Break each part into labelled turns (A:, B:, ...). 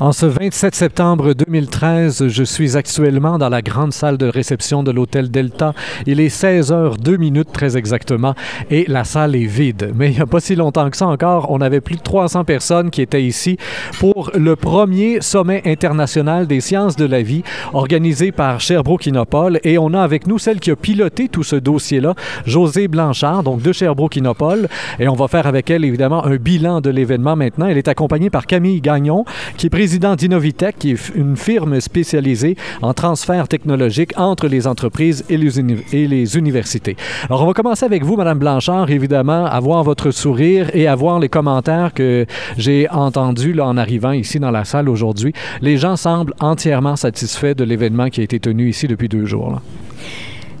A: En ce 27 septembre 2013, je suis actuellement dans la grande salle de réception de l'hôtel Delta. Il est 16 h 2 minutes très exactement et la salle est vide. Mais il n'y a pas si longtemps que ça encore, on avait plus de 300 personnes qui étaient ici pour le premier sommet international des sciences de la vie organisé par Sherbrooke Innopol et on a avec nous celle qui a piloté tout ce dossier-là, José Blanchard, donc de Sherbrooke Innopol et on va faire avec elle évidemment un bilan de l'événement maintenant. Elle est accompagnée par Camille Gagnon qui est président d'Innovitech, qui est une firme spécialisée en transfert technologique entre les entreprises et les, universités. Alors, on va commencer avec vous, Madame Blanchard, évidemment, à voir votre sourire et à voir les commentaires que j'ai entendus en arrivant ici dans la salle aujourd'hui. Les gens semblent entièrement satisfaits de l'événement qui a été tenu ici depuis deux jours.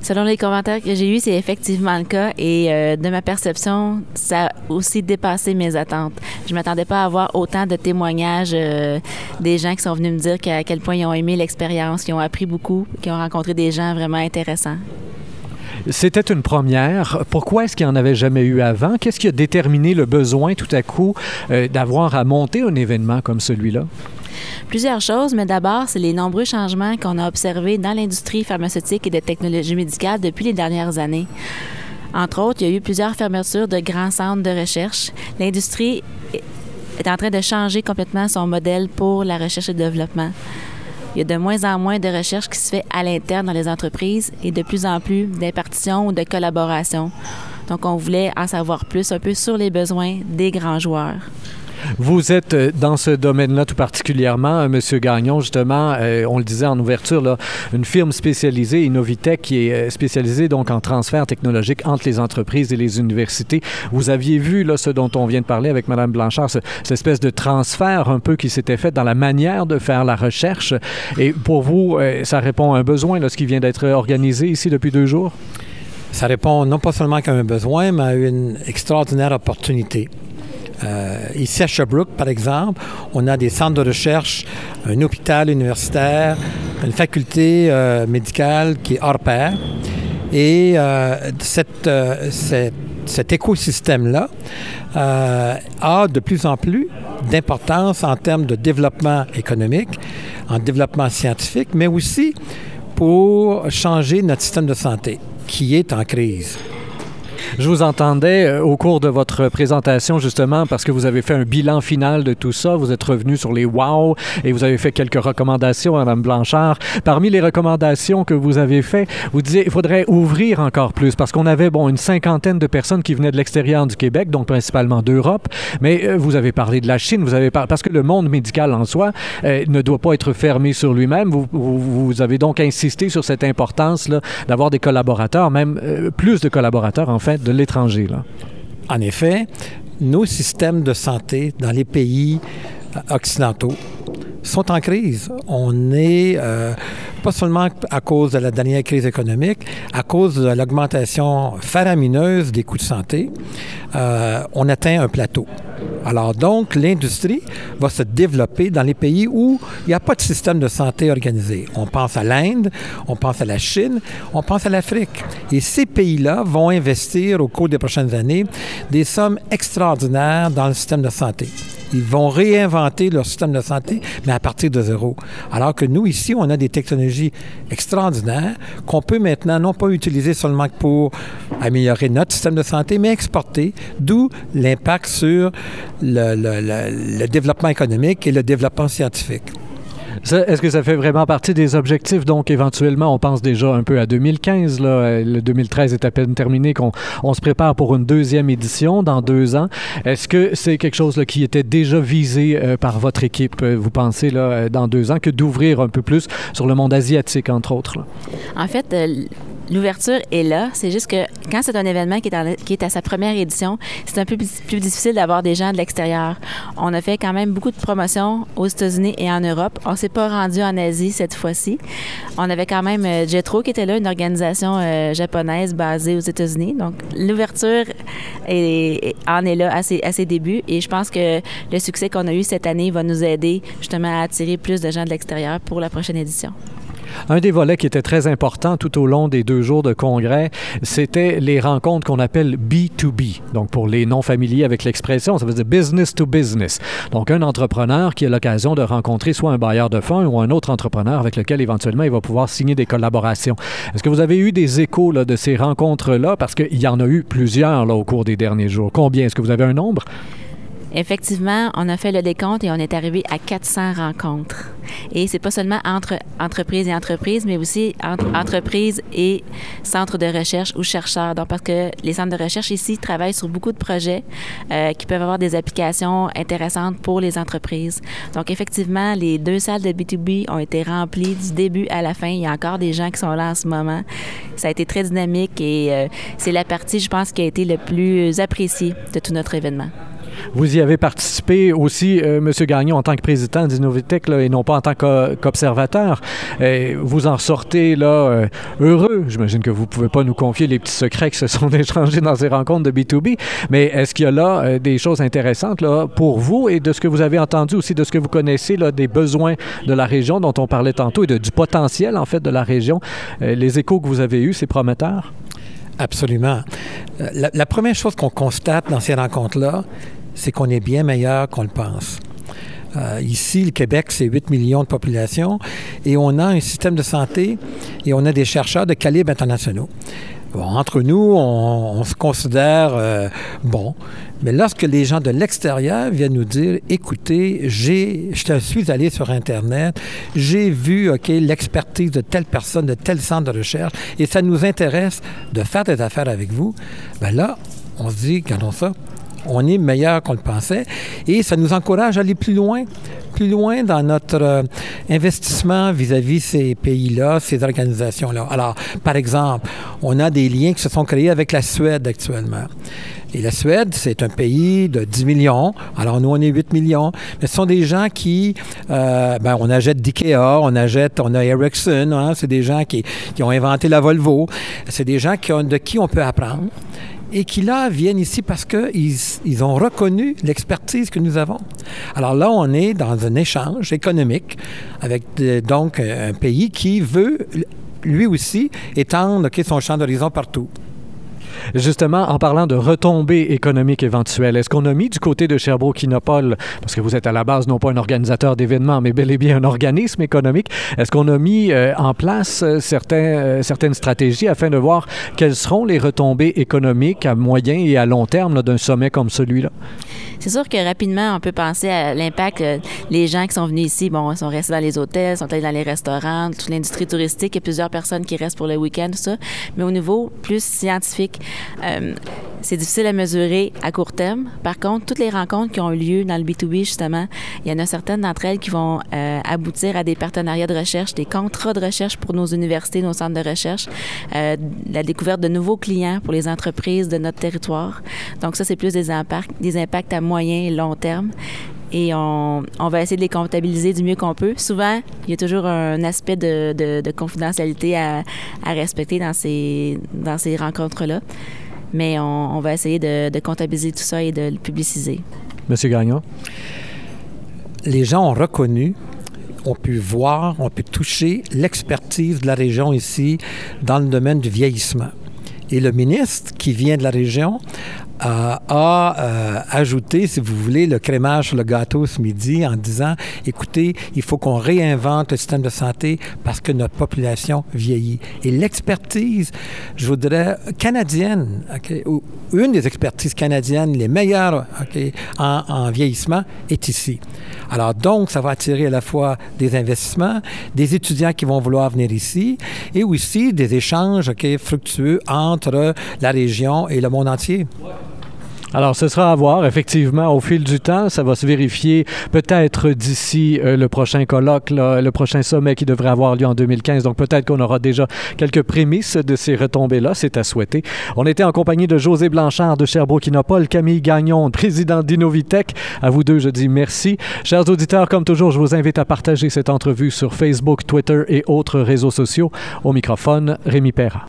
B: Selon les commentaires que j'ai eus, c'est effectivement le cas et euh, de ma perception, ça a aussi dépassé mes attentes. Je m'attendais pas à avoir autant de témoignages euh, des gens qui sont venus me dire à quel point ils ont aimé l'expérience, qu'ils ont appris beaucoup, qu'ils ont rencontré des gens vraiment intéressants.
A: C'était une première. Pourquoi est-ce qu'il n'y en avait jamais eu avant? Qu'est-ce qui a déterminé le besoin tout à coup euh, d'avoir à monter un événement comme celui-là?
B: Plusieurs choses, mais d'abord, c'est les nombreux changements qu'on a observés dans l'industrie pharmaceutique et de technologie médicale depuis les dernières années. Entre autres, il y a eu plusieurs fermetures de grands centres de recherche. L'industrie est en train de changer complètement son modèle pour la recherche et le développement. Il y a de moins en moins de recherche qui se fait à l'interne dans les entreprises et de plus en plus d'impartition ou de collaboration. Donc, on voulait en savoir plus un peu sur les besoins des grands joueurs.
A: Vous êtes euh, dans ce domaine-là tout particulièrement, euh, Monsieur Gagnon, justement, euh, on le disait en ouverture, là, une firme spécialisée, Innovitech, qui est spécialisée donc en transfert technologique entre les entreprises et les universités. Vous aviez vu là, ce dont on vient de parler avec Madame Blanchard, cette espèce de transfert un peu qui s'était fait dans la manière de faire la recherche. Et pour vous, ça répond à un besoin, là, ce qui vient d'être organisé ici depuis deux jours?
C: Ça répond non pas seulement à un besoin, mais à une extraordinaire opportunité. Euh, ici à Sherbrooke, par exemple, on a des centres de recherche, un hôpital universitaire, une faculté euh, médicale qui est hors pair. Et euh, cet écosystème-là a de plus en plus d'importance en termes de développement économique, en développement scientifique, mais aussi pour changer notre système de santé qui est en crise.
A: Je vous entendais euh, au cours de votre présentation, justement, parce que vous avez fait un bilan final de tout ça. Vous êtes revenu sur les wow et vous avez fait quelques recommandations Mme Blanchard. Parmi les recommandations que vous avez faites, vous disiez qu'il faudrait ouvrir encore plus parce qu'on avait, bon, une cinquantaine de personnes qui venaient de l'extérieur du Québec, donc principalement d'Europe. Mais euh, vous avez parlé de la Chine, vous avez parce que le monde médical en soi euh, ne doit pas être fermé sur lui-même. Vous, avez donc insisté sur cette importance d'avoir des collaborateurs, même plus de collaborateurs, en fait, de l'étranger.
C: En effet, nos systèmes de santé dans les pays euh, occidentaux sont en crise. On est, euh, pas seulement à cause de la dernière crise économique, à cause de l'augmentation faramineuse des coûts de santé, euh, on atteint un plateau. Alors donc, l'industrie va se développer dans les pays où il n'y a pas de système de santé organisé. On pense à l'Inde, on pense à la Chine, on pense à l'Afrique. Et ces pays-là vont investir au cours des prochaines années des sommes extraordinaires dans le système de santé. Ils vont réinventer leur système de santé, mais à partir de zéro. Alors que nous, ici, on a des technologies extraordinaires qu'on peut maintenant non pas utiliser seulement pour améliorer notre système de santé, mais exporter, d'où l'impact sur le, développement économique et le développement scientifique.
A: Est-ce que ça fait vraiment partie des objectifs? Donc, éventuellement, on pense déjà un peu à 2015. Là. Le 2013 est à peine terminé, qu'on on se prépare pour une deuxième édition dans deux ans. Est-ce que c'est quelque chose qui était déjà visé euh, par votre équipe, euh, vous pensez, euh, dans deux ans, que d'ouvrir un peu plus sur le monde asiatique, entre autres?
B: En fait, l'ouverture est là. C'est juste que quand c'est un événement qui est, à sa première édition, c'est un peu plus difficile d'avoir des gens de l'extérieur. On a fait quand même beaucoup de promotions aux États-Unis et en Europe. On s'est pas rendu en Asie cette fois-ci. On avait quand même euh, Jetro qui était là, une organisation euh, japonaise basée aux États-Unis. Donc l'ouverture en est là à ses débuts et je pense que le succès qu'on a eu cette année va nous aider justement à attirer plus de gens de l'extérieur pour la prochaine édition.
A: Un des volets qui était très important tout au long des deux jours de congrès, c'était les rencontres qu'on appelle B2B. Donc, pour les non-familiers avec l'expression, ça veut dire business to business. Donc, un entrepreneur qui a l'occasion de rencontrer soit un bailleur de fonds ou un autre entrepreneur avec lequel éventuellement il va pouvoir signer des collaborations. Est-ce que vous avez eu des échos de ces rencontres-là? Parce qu'il y en a eu plusieurs au cours des derniers jours. Combien? Est-ce que vous avez un nombre?
B: Effectivement, on a fait le décompte et on est arrivé à 400 rencontres. Et c'est pas seulement entre entreprises et entreprises, mais aussi entre entreprises et centres de recherche ou chercheurs. Donc, parce que les centres de recherche ici travaillent sur beaucoup de projets euh, qui peuvent avoir des applications intéressantes pour les entreprises. Donc, effectivement, les deux salles de B2B ont été remplies du début à la fin. Il y a encore des gens qui sont là en ce moment. Ça a été très dynamique et euh, c'est la partie, je pense, qui a été le plus appréciée de tout notre événement.
A: Vous y avez participé aussi, euh, M. Gagnon, en tant que président d'Innovitech et non pas en tant qu'observateur. vous en sortez là euh, heureux. J'imagine que vous ne pouvez pas nous confier les petits secrets qui se sont échangés dans ces rencontres de B2B, mais est-ce qu'il y a là euh, des choses intéressantes là, pour vous et de ce que vous avez entendu aussi, de ce que vous connaissez là, des besoins de la région dont on parlait tantôt et du potentiel en fait de la région? les échos que vous avez eus, c'est prometteur?
C: Absolument. La première chose qu'on constate dans ces rencontres-là, c'est qu'on est bien meilleur qu'on le pense. Euh, ici, le Québec, c'est 8 millions de population et on a un système de santé et on a des chercheurs de calibre internationaux. Bon, entre nous, on, se considère euh, bon, mais lorsque les gens de l'extérieur viennent nous dire, écoutez, j'ai, je suis allé sur Internet, j'ai vu, ok, l'expertise de telle personne, de tel centre de recherche, et ça nous intéresse de faire des affaires avec vous, ben là, on se dit, regardons ça, on est meilleur qu'on le pensait et ça nous encourage à aller plus loin, plus loin dans notre euh, investissement vis-à-vis ces pays-là, ces organisations-là. Alors, par exemple, on a des liens qui se sont créés avec la Suède actuellement. Et la Suède, c'est un pays de 10 millions. Alors, nous, on est 8 millions. Mais ce sont des gens qui, euh, ben, on achète d'IKEA, on achète, on a Ericsson, hein, c'est des gens qui, ont inventé la Volvo. C'est des gens qui ont, de qui on peut apprendre et qui là viennent ici parce qu'ils ils ont reconnu l'expertise que nous avons. Alors là, on est dans un échange économique avec euh, donc un pays qui veut lui aussi étendre son champ d'horizon partout.
A: Justement, en parlant de retombées économiques éventuelles, est-ce qu'on a mis du côté de Sherbrooke-Kinopol, parce que vous êtes à la base non pas un organisateur d'événements, mais bel et bien un organisme économique, est-ce qu'on a mis euh, en place euh, euh, certaines stratégies afin de voir quelles seront les retombées économiques à moyen et à long terme d'un sommet comme celui-là?
B: C'est sûr que rapidement, on peut penser à l'impact. les gens qui sont venus ici, bon, ils sont restés dans les hôtels, sont allés dans les restaurants, toute l'industrie touristique. A plusieurs personnes qui restent pour le week-end, tout ça. Mais au niveau plus scientifique, euh, c'est difficile à mesurer à court terme. Par contre, toutes les rencontres qui ont eu lieu dans le B2B, justement, il y en a certaines d'entre elles qui vont euh, aboutir à des partenariats de recherche, des contrats de recherche pour nos universités, nos centres de recherche, euh, la découverte de nouveaux clients pour les entreprises de notre territoire. Donc ça, c'est plus des impacts, des impacts à moyen et long terme et on, va essayer de les comptabiliser du mieux qu'on peut. Souvent, il y a toujours un aspect de, confidentialité à, respecter dans ces, dans ces rencontres-là mais on, va essayer de, comptabiliser tout ça et de le publiciser.
A: Monsieur Gagnon?
C: Les gens ont reconnu on peut voir, on peut toucher l'expertise de la région ici dans le domaine du vieillissement. Et le ministre qui vient de la région a euh, ajouté, si vous voulez, le crémage sur le gâteau ce midi en disant, écoutez, il faut qu'on réinvente le système de santé parce que notre population vieillit. Et l'expertise, je voudrais, canadienne, ou une des expertises canadiennes les meilleures en, en, vieillissement est ici. Alors donc, ça va attirer à la fois des investissements, des étudiants qui vont vouloir venir ici, et aussi des échanges fructueux entre la région et le monde entier.
A: Alors, ce sera à voir, effectivement, au fil du temps. Ça va se vérifier peut-être d'ici euh, le prochain colloque, le prochain sommet qui devrait avoir lieu en 2015. Donc, peut-être qu'on aura déjà quelques prémices de ces retombées-là. C'est à souhaiter. On était en compagnie de José Blanchard de Sherbrooke-Innopol, Camille Gagnon, président d'Innovitech. À vous deux, je dis merci. Chers auditeurs, comme toujours, je vous invite à partager cette entrevue sur Facebook, Twitter et autres réseaux sociaux. Au microphone, Rémi Perra.